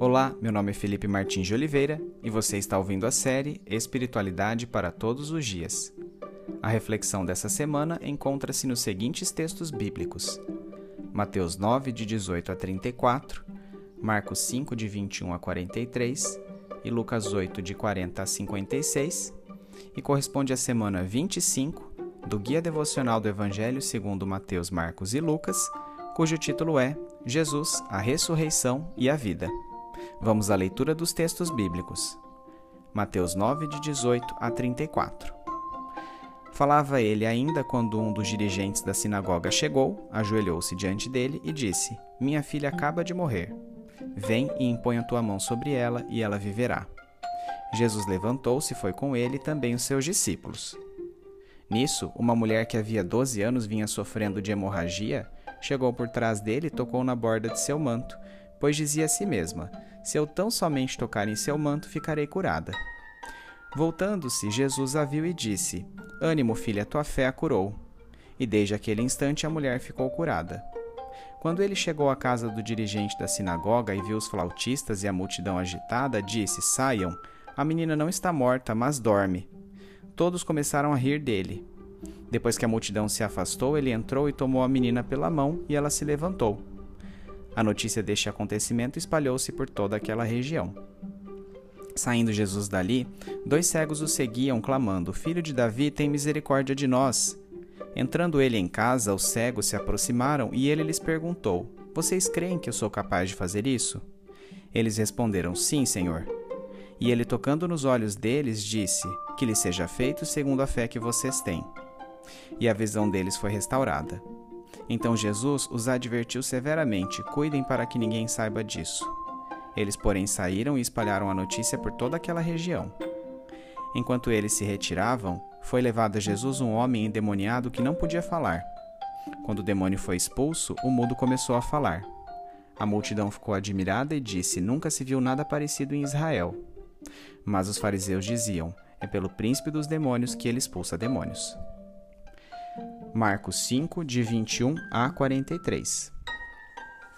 Olá, meu nome é Felipe Martins de Oliveira e você está ouvindo a série Espiritualidade para Todos os Dias. A reflexão dessa semana encontra-se nos seguintes textos bíblicos: Mateus 9, de 18 a 34, Marcos 5, de 21 a 43 e Lucas 8, de 40 a 56, e corresponde à semana 25 do Guia Devocional do Evangelho segundo Mateus, Marcos e Lucas, cujo título é Jesus, a Ressurreição e a Vida. Vamos à leitura dos textos bíblicos. Mateus 9, de 18 a 34. Falava ele ainda quando um dos dirigentes da sinagoga chegou, ajoelhou-se diante dele e disse: Minha filha acaba de morrer. Vem e impõe a tua mão sobre ela, e ela viverá. Jesus levantou-se e foi com ele também os seus discípulos. Nisso, uma mulher que havia doze anos vinha sofrendo de hemorragia, chegou por trás dele e tocou na borda de seu manto, pois dizia a si mesma: Se eu tão somente tocar em seu manto, ficarei curada. Voltando-se, Jesus a viu e disse: Ânimo, filha, tua fé a curou. E desde aquele instante a mulher ficou curada. Quando ele chegou à casa do dirigente da sinagoga e viu os flautistas e a multidão agitada, disse: Saiam, a menina não está morta, mas dorme. Todos começaram a rir dele. Depois que a multidão se afastou, ele entrou e tomou a menina pela mão e ela se levantou. A notícia deste acontecimento espalhou-se por toda aquela região. Saindo Jesus dali, dois cegos o seguiam, clamando: Filho de Davi, tem misericórdia de nós. Entrando ele em casa, os cegos se aproximaram e ele lhes perguntou: Vocês creem que eu sou capaz de fazer isso? Eles responderam: Sim, Senhor. E ele, tocando nos olhos deles, disse: Que lhe seja feito segundo a fé que vocês têm. E a visão deles foi restaurada. Então Jesus os advertiu severamente: Cuidem para que ninguém saiba disso. Eles, porém, saíram e espalharam a notícia por toda aquela região. Enquanto eles se retiravam, foi levado a Jesus um homem endemoniado que não podia falar. Quando o demônio foi expulso, o mudo começou a falar. A multidão ficou admirada e disse: Nunca se viu nada parecido em Israel. Mas os fariseus diziam: É pelo príncipe dos demônios que ele expulsa demônios. Marcos 5, de 21 a 43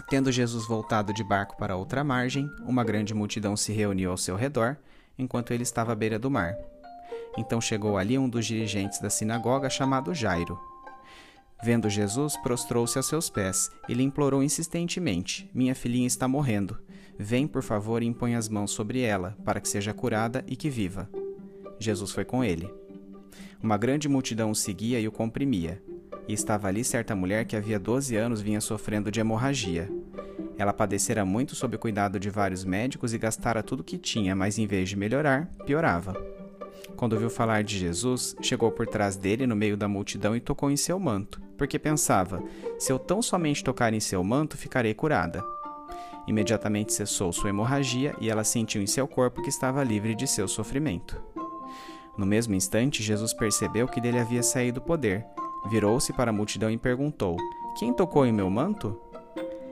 Tendo Jesus voltado de barco para outra margem, uma grande multidão se reuniu ao seu redor, enquanto ele estava à beira do mar. Então chegou ali um dos dirigentes da sinagoga chamado Jairo. Vendo Jesus, prostrou-se aos seus pés e lhe implorou insistentemente: Minha filhinha está morrendo. Vem, por favor, e impõe as mãos sobre ela, para que seja curada e que viva. Jesus foi com ele. Uma grande multidão o seguia e o comprimia. E estava ali certa mulher que havia doze anos vinha sofrendo de hemorragia. Ela padecera muito sob o cuidado de vários médicos e gastara tudo o que tinha, mas em vez de melhorar, piorava. Quando ouviu falar de Jesus, chegou por trás dele no meio da multidão e tocou em seu manto, porque pensava: se eu tão somente tocar em seu manto, ficarei curada. Imediatamente cessou sua hemorragia e ela sentiu em seu corpo que estava livre de seu sofrimento. No mesmo instante, Jesus percebeu que dele havia saído poder. Virou-se para a multidão e perguntou: Quem tocou em meu manto?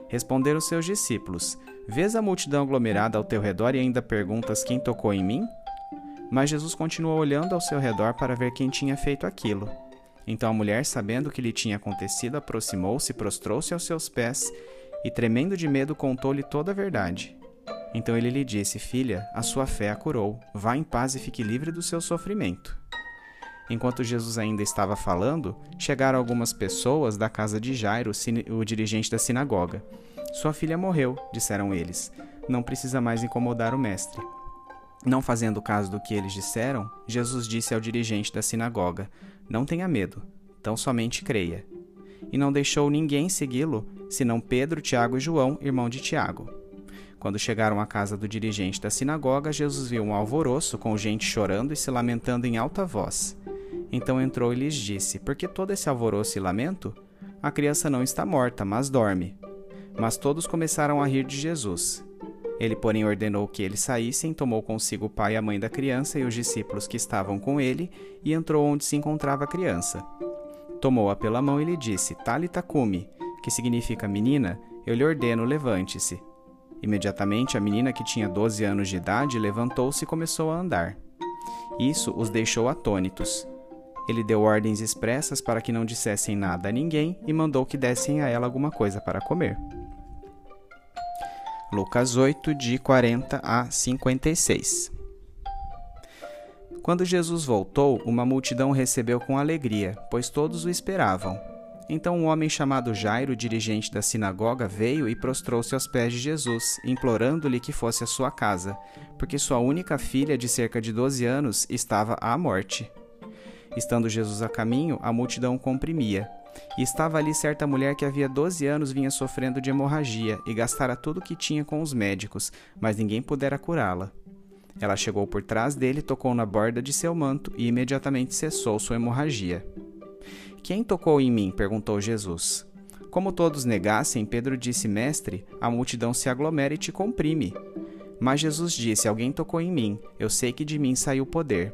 Responderam seus discípulos: Vês a multidão aglomerada ao teu redor e ainda perguntas: Quem tocou em mim? Mas Jesus continuou olhando ao seu redor para ver quem tinha feito aquilo. Então a mulher, sabendo o que lhe tinha acontecido, aproximou-se, prostrou-se aos seus pés e, tremendo de medo, contou-lhe toda a verdade. Então ele lhe disse: Filha, a sua fé a curou. Vá em paz e fique livre do seu sofrimento. Enquanto Jesus ainda estava falando, chegaram algumas pessoas da casa de Jairo, o dirigente da sinagoga. Sua filha morreu, disseram eles. Não precisa mais incomodar o mestre. Não fazendo caso do que eles disseram, Jesus disse ao dirigente da sinagoga: Não tenha medo, tão somente creia. E não deixou ninguém segui-lo, senão Pedro, Tiago e João, irmão de Tiago. Quando chegaram à casa do dirigente da sinagoga, Jesus viu um alvoroço com gente chorando e se lamentando em alta voz. Então entrou e lhes disse: Por que todo esse alvoroço e lamento? A criança não está morta, mas dorme. Mas todos começaram a rir de Jesus. Ele, porém, ordenou que eles saíssem, tomou consigo o pai e a mãe da criança e os discípulos que estavam com ele, e entrou onde se encontrava a criança. Tomou-a pela mão e lhe disse: Talita cumi, que significa menina, eu lhe ordeno, levante-se. Imediatamente a menina, que tinha doze anos de idade, levantou-se e começou a andar. Isso os deixou atônitos. Ele deu ordens expressas para que não dissessem nada a ninguém e mandou que dessem a ela alguma coisa para comer. Lucas 8, de 40 a 56. Quando Jesus voltou, uma multidão recebeu com alegria, pois todos o esperavam. Então um homem chamado Jairo, dirigente da sinagoga, veio e prostrou-se aos pés de Jesus, implorando-lhe que fosse à sua casa, porque sua única filha, de cerca de 12 anos, estava à morte. Estando Jesus a caminho, a multidão comprimia. E estava ali certa mulher que havia 12 anos vinha sofrendo de hemorragia e gastara tudo o que tinha com os médicos, mas ninguém pudera curá-la. Ela chegou por trás dele, tocou na borda de seu manto e imediatamente cessou sua hemorragia. Quem tocou em mim? perguntou Jesus. Como todos negassem, Pedro disse: Mestre, a multidão se aglomera e te comprime. Mas Jesus disse: Alguém tocou em mim, eu sei que de mim saiu poder.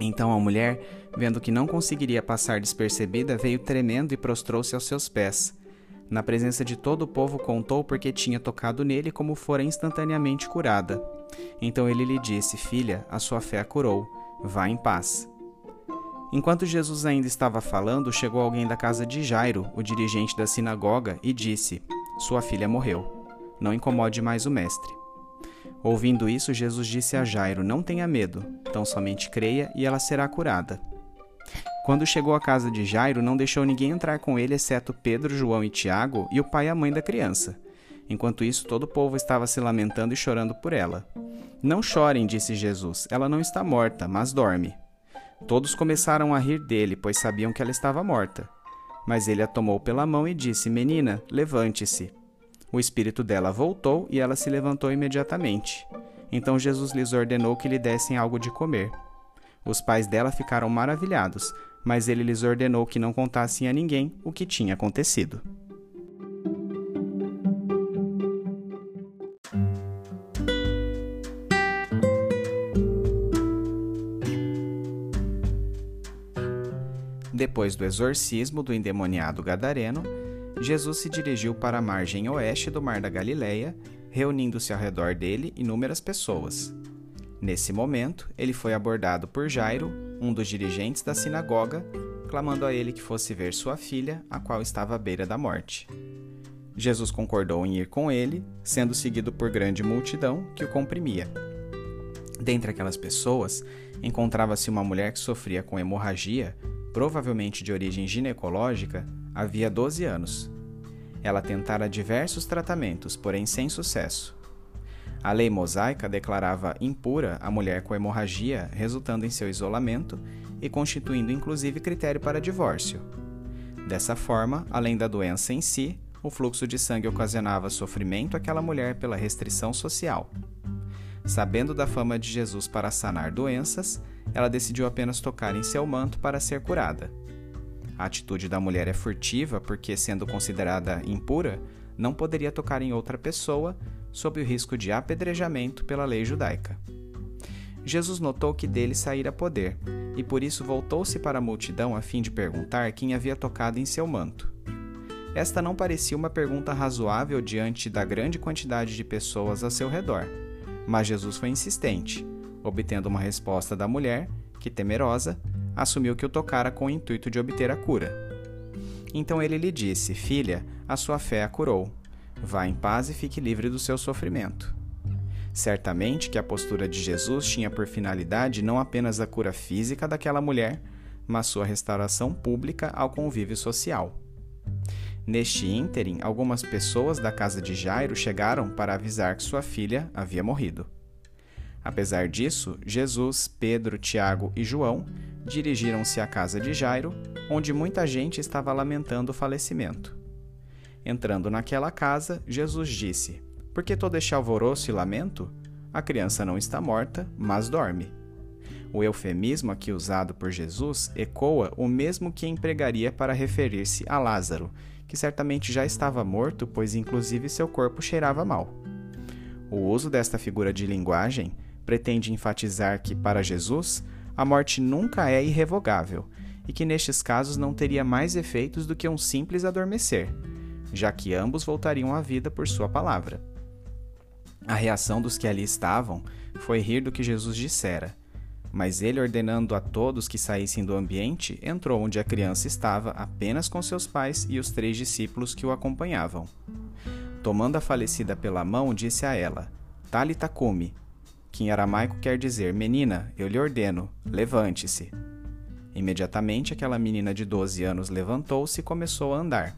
Então a mulher, vendo que não conseguiria passar despercebida, veio tremendo e prostrou-se aos seus pés. Na presença de todo o povo, contou porque tinha tocado nele, como fora instantaneamente curada. Então ele lhe disse: Filha, a sua fé a curou. Vá em paz. Enquanto Jesus ainda estava falando, chegou alguém da casa de Jairo, o dirigente da sinagoga, e disse: Sua filha morreu. Não incomode mais o mestre. Ouvindo isso, Jesus disse a Jairo: Não tenha medo, tão somente creia e ela será curada. Quando chegou à casa de Jairo, não deixou ninguém entrar com ele, exceto Pedro, João e Tiago e o pai e a mãe da criança. Enquanto isso, todo o povo estava se lamentando e chorando por ela. Não chorem, disse Jesus, ela não está morta, mas dorme. Todos começaram a rir dele, pois sabiam que ela estava morta. Mas ele a tomou pela mão e disse: Menina, levante-se. O espírito dela voltou e ela se levantou imediatamente. Então Jesus lhes ordenou que lhe dessem algo de comer. Os pais dela ficaram maravilhados, mas ele lhes ordenou que não contassem a ninguém o que tinha acontecido. Depois do exorcismo do endemoniado gadareno, Jesus se dirigiu para a margem oeste do Mar da Galileia, reunindo-se ao redor dele inúmeras pessoas. Nesse momento, ele foi abordado por Jairo, um dos dirigentes da sinagoga, clamando a ele que fosse ver sua filha, a qual estava à beira da morte. Jesus concordou em ir com ele, sendo seguido por grande multidão que o comprimia. Dentre aquelas pessoas, encontrava-se uma mulher que sofria com hemorragia provavelmente de origem ginecológica, havia 12 anos. Ela tentara diversos tratamentos, porém sem sucesso. A lei mosaica declarava impura a mulher com hemorragia, resultando em seu isolamento e constituindo inclusive critério para divórcio. Dessa forma, além da doença em si, o fluxo de sangue ocasionava sofrimento àquela mulher pela restrição social. Sabendo da fama de Jesus para sanar doenças, ela decidiu apenas tocar em seu manto para ser curada. A atitude da mulher é furtiva porque, sendo considerada impura, não poderia tocar em outra pessoa sob o risco de apedrejamento pela lei judaica. Jesus notou que dele saíra poder e por isso voltou-se para a multidão a fim de perguntar quem havia tocado em seu manto. Esta não parecia uma pergunta razoável diante da grande quantidade de pessoas a seu redor mas Jesus foi insistente, obtendo uma resposta da mulher, que, temerosa, assumiu que o tocara com o intuito de obter a cura. Então ele lhe disse: Filha, a sua fé a curou. Vá em paz e fique livre do seu sofrimento. Certamente que a postura de Jesus tinha por finalidade não apenas a cura física daquela mulher, mas sua restauração pública ao convívio social. Neste ínterim, algumas pessoas da casa de Jairo chegaram para avisar que sua filha havia morrido. Apesar disso, Jesus, Pedro, Tiago e João dirigiram-se à casa de Jairo, onde muita gente estava lamentando o falecimento. Entrando naquela casa, Jesus disse: Por que todo este alvoroço e lamento? A criança não está morta, mas dorme. O eufemismo aqui usado por Jesus ecoa o mesmo que empregaria para referir-se a Lázaro, que certamente já estava morto, pois inclusive seu corpo cheirava mal. O uso desta figura de linguagem pretende enfatizar que, para Jesus, a morte nunca é irrevogável e que nestes casos não teria mais efeitos do que um simples adormecer, já que ambos voltariam à vida por sua palavra. A reação dos que ali estavam foi rir do que Jesus dissera mas ele, ordenando a todos que saíssem do ambiente, entrou onde a criança estava apenas com seus pais e os três discípulos que o acompanhavam. tomando a falecida pela mão, disse a ela: Talita cumi, que em aramaico quer dizer: Menina, eu lhe ordeno, levante-se. Imediatamente aquela menina de 12 anos levantou-se e começou a andar.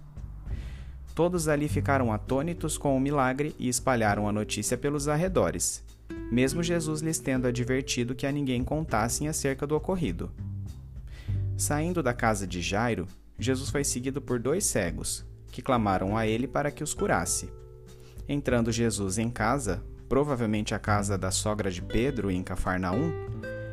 Todos ali ficaram atônitos com o milagre e espalharam a notícia pelos arredores, mesmo Jesus lhes tendo advertido que a ninguém contassem acerca do ocorrido. Saindo da casa de Jairo, Jesus foi seguido por dois cegos, que clamaram a ele para que os curasse. Entrando Jesus em casa, provavelmente a casa da sogra de Pedro em Cafarnaum,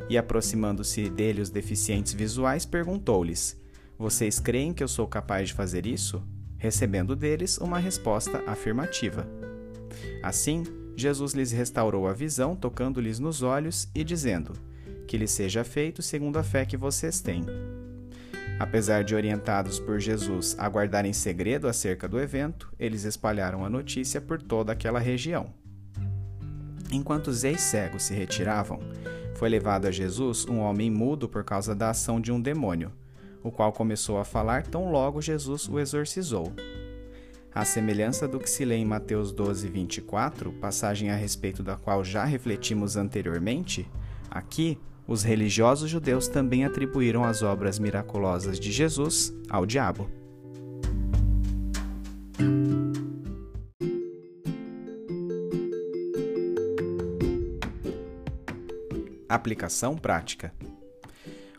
e aproximando-se dele os deficientes visuais, perguntou-lhes: Vocês creem que eu sou capaz de fazer isso? Recebendo deles uma resposta afirmativa. Assim, Jesus lhes restaurou a visão, tocando-lhes nos olhos e dizendo: Que lhes seja feito segundo a fé que vocês têm. Apesar de orientados por Jesus a guardar em segredo acerca do evento, eles espalharam a notícia por toda aquela região. Enquanto os ex-cegos se retiravam, foi levado a Jesus um homem mudo por causa da ação de um demônio, o qual começou a falar tão logo Jesus o exorcizou. À semelhança do que se lê em Mateus 12, 24, passagem a respeito da qual já refletimos anteriormente, aqui os religiosos judeus também atribuíram as obras miraculosas de Jesus ao diabo. Aplicação prática.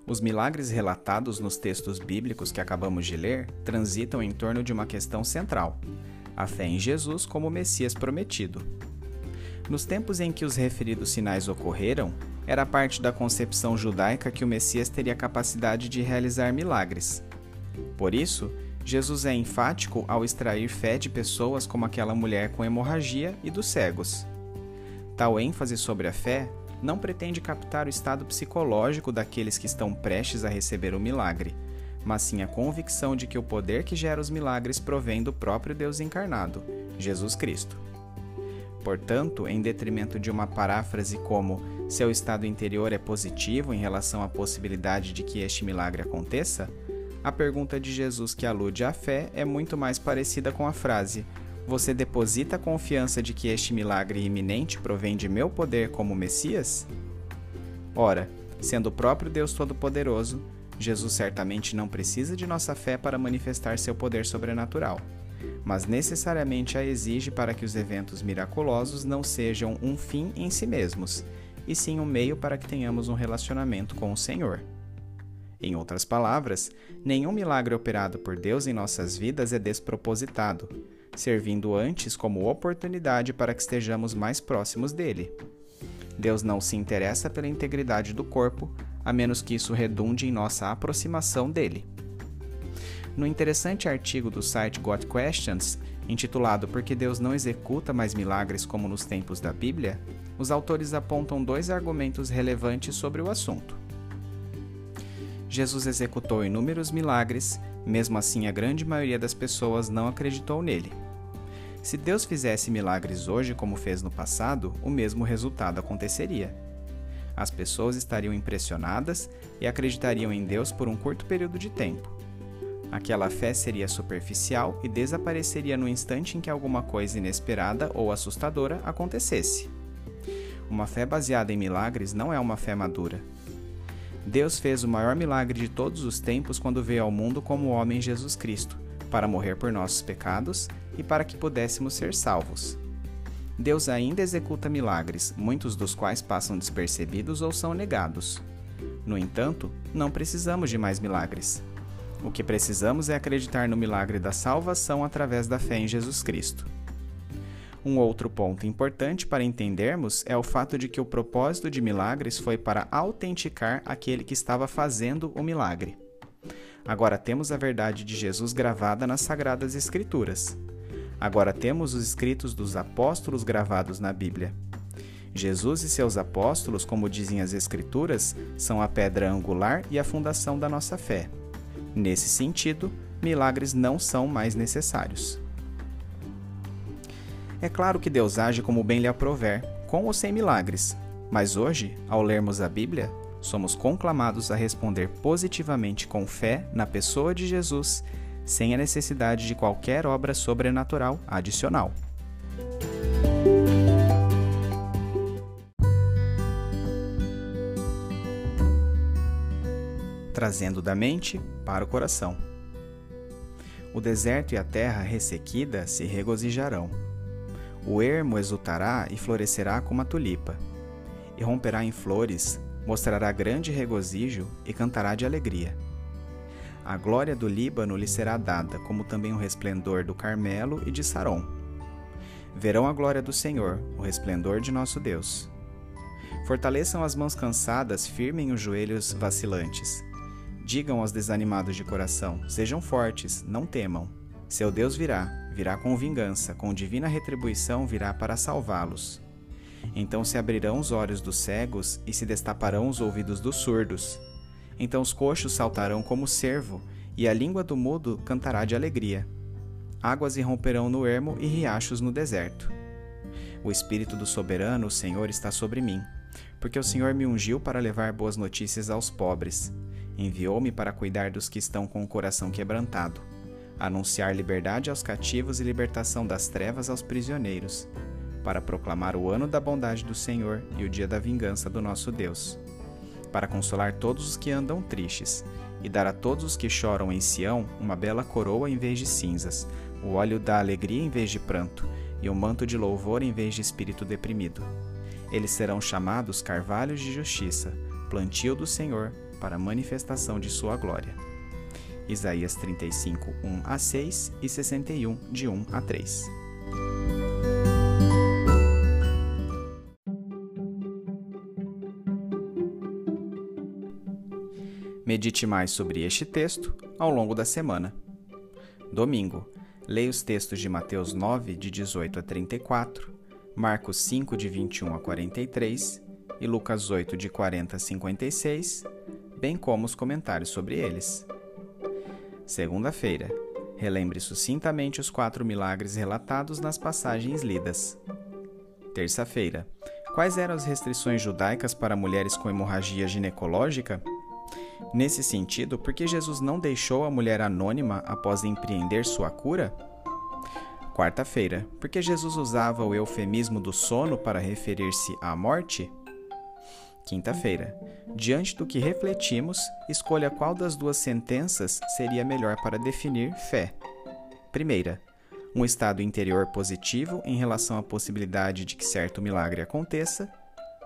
Os milagres relatados nos textos bíblicos que acabamos de ler transitam em torno de uma questão central: a fé em Jesus como Messias prometido. Nos tempos em que os referidos sinais ocorreram, era parte da concepção judaica que o Messias teria capacidade de realizar milagres. Por isso, Jesus é enfático ao extrair fé de pessoas como aquela mulher com hemorragia e dos cegos. Tal ênfase sobre a fé não pretende captar o estado psicológico daqueles que estão prestes a receber o milagre, mas sim a convicção de que o poder que gera os milagres provém do próprio Deus encarnado, Jesus Cristo. Portanto, em detrimento de uma paráfrase como seu estado interior é positivo em relação à possibilidade de que este milagre aconteça, a pergunta de Jesus que alude à fé é muito mais parecida com a frase: Você deposita a confiança de que este milagre iminente provém de meu poder como Messias? Ora, sendo o próprio Deus Todo-Poderoso, Jesus certamente não precisa de nossa fé para manifestar seu poder sobrenatural mas necessariamente a exige para que os eventos miraculosos não sejam um fim em si mesmos, e sim um meio para que tenhamos um relacionamento com o Senhor. Em outras palavras, nenhum milagre operado por Deus em nossas vidas é despropositado, servindo antes como oportunidade para que estejamos mais próximos dele. Deus não se interessa pela integridade do corpo, a menos que isso redunde em nossa aproximação dele. No interessante artigo do site Got Questions, intitulado Por que Deus não executa mais milagres como nos tempos da Bíblia, os autores apontam dois argumentos relevantes sobre o assunto. Jesus executou inúmeros milagres, mesmo assim a grande maioria das pessoas não acreditou nele. Se Deus fizesse milagres hoje como fez no passado, o mesmo resultado aconteceria. As pessoas estariam impressionadas e acreditariam em Deus por um curto período de tempo Aquela fé seria superficial e desapareceria no instante em que alguma coisa inesperada ou assustadora acontecesse. Uma fé baseada em milagres não é uma fé madura. Deus fez o maior milagre de todos os tempos quando veio ao mundo como homem Jesus Cristo, para morrer por nossos pecados e para que pudéssemos ser salvos. Deus ainda executa milagres, muitos dos quais passam despercebidos ou são negados. No entanto, não precisamos de mais milagres. O que precisamos é acreditar no milagre da salvação através da fé em Jesus Cristo. Um outro ponto importante para entendermos é o fato de que o propósito de milagres foi para autenticar aquele que estava fazendo o milagre. Agora temos a verdade de Jesus gravada nas Sagradas Escrituras. Agora temos os escritos dos apóstolos gravados na Bíblia. Jesus e seus apóstolos, como dizem as Escrituras, são a pedra angular e a fundação da nossa fé. Nesse sentido, milagres não são mais necessários. É claro que Deus age como bem lhe aprover, com ou sem milagres, mas hoje, ao lermos a Bíblia, somos conclamados a responder positivamente com fé na pessoa de Jesus, sem a necessidade de qualquer obra sobrenatural adicional. Trazendo da mente para o coração. O deserto e a terra ressequida se regozijarão. O ermo exultará e florescerá como a tulipa, e romperá em flores mostrará grande regozijo e cantará de alegria. A glória do Líbano lhe será dada, como também o resplendor do Carmelo e de Saron. Verão a glória do Senhor, o resplendor de nosso Deus. Fortaleçam as mãos cansadas, firmem os joelhos vacilantes. Digam aos desanimados de coração: sejam fortes, não temam. Seu Deus virá, virá com vingança, com divina retribuição virá para salvá-los. Então se abrirão os olhos dos cegos e se destaparão os ouvidos dos surdos. Então os coxos saltarão como cervo, e a língua do mudo cantará de alegria. Águas irromperão no ermo e riachos no deserto. O Espírito do Soberano, o Senhor, está sobre mim, porque o Senhor me ungiu para levar boas notícias aos pobres. Enviou-me para cuidar dos que estão com o coração quebrantado, anunciar liberdade aos cativos e libertação das trevas aos prisioneiros, para proclamar o ano da bondade do Senhor e o dia da vingança do nosso Deus para consolar todos os que andam tristes, e dar a todos os que choram em Sião uma bela coroa em vez de cinzas, o óleo da alegria em vez de pranto, e o um manto de louvor em vez de espírito deprimido. Eles serão chamados carvalhos de justiça, plantio do Senhor, para manifestação de sua glória. Isaías 35, 1 a 6 e 61, de 1 a 3. Medite mais sobre este texto ao longo da semana. Domingo, leia os textos de Mateus 9, de 18 a 34, Marcos 5, de 21 a 43 e Lucas 8, de 40 a 56, bem como os comentários sobre eles. Segunda-feira, relembre sucintamente os quatro milagres relatados nas passagens lidas. Terça-feira, quais eram as restrições judaicas para mulheres com hemorragia ginecológica? Nesse sentido, por que Jesus não deixou a mulher anônima após empreender sua cura? Quarta-feira, por que Jesus usava o eufemismo do sono para referir-se à morte? Quinta-feira, diante do que refletimos, escolha qual das duas sentenças seria melhor para definir fé. Primeira, um estado interior positivo em relação à possibilidade de que certo milagre aconteça.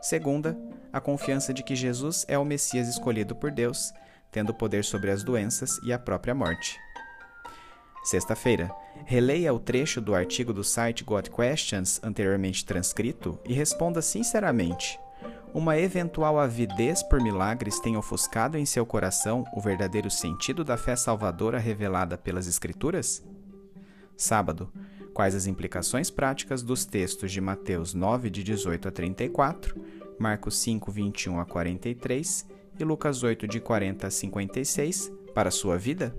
Segunda, a confiança de que Jesus é o Messias escolhido por Deus, tendo poder sobre as doenças e a própria morte. Sexta-feira, releia o trecho do artigo do site God Questions anteriormente transcrito e responda sinceramente: uma eventual avidez por milagres tem ofuscado em seu coração o verdadeiro sentido da fé salvadora revelada pelas Escrituras? Sábado, quais as implicações práticas dos textos de Mateus 9, de 18 a 34, Marcos 5, 21 a 43 e Lucas 8, de 40 a 56 para a sua vida?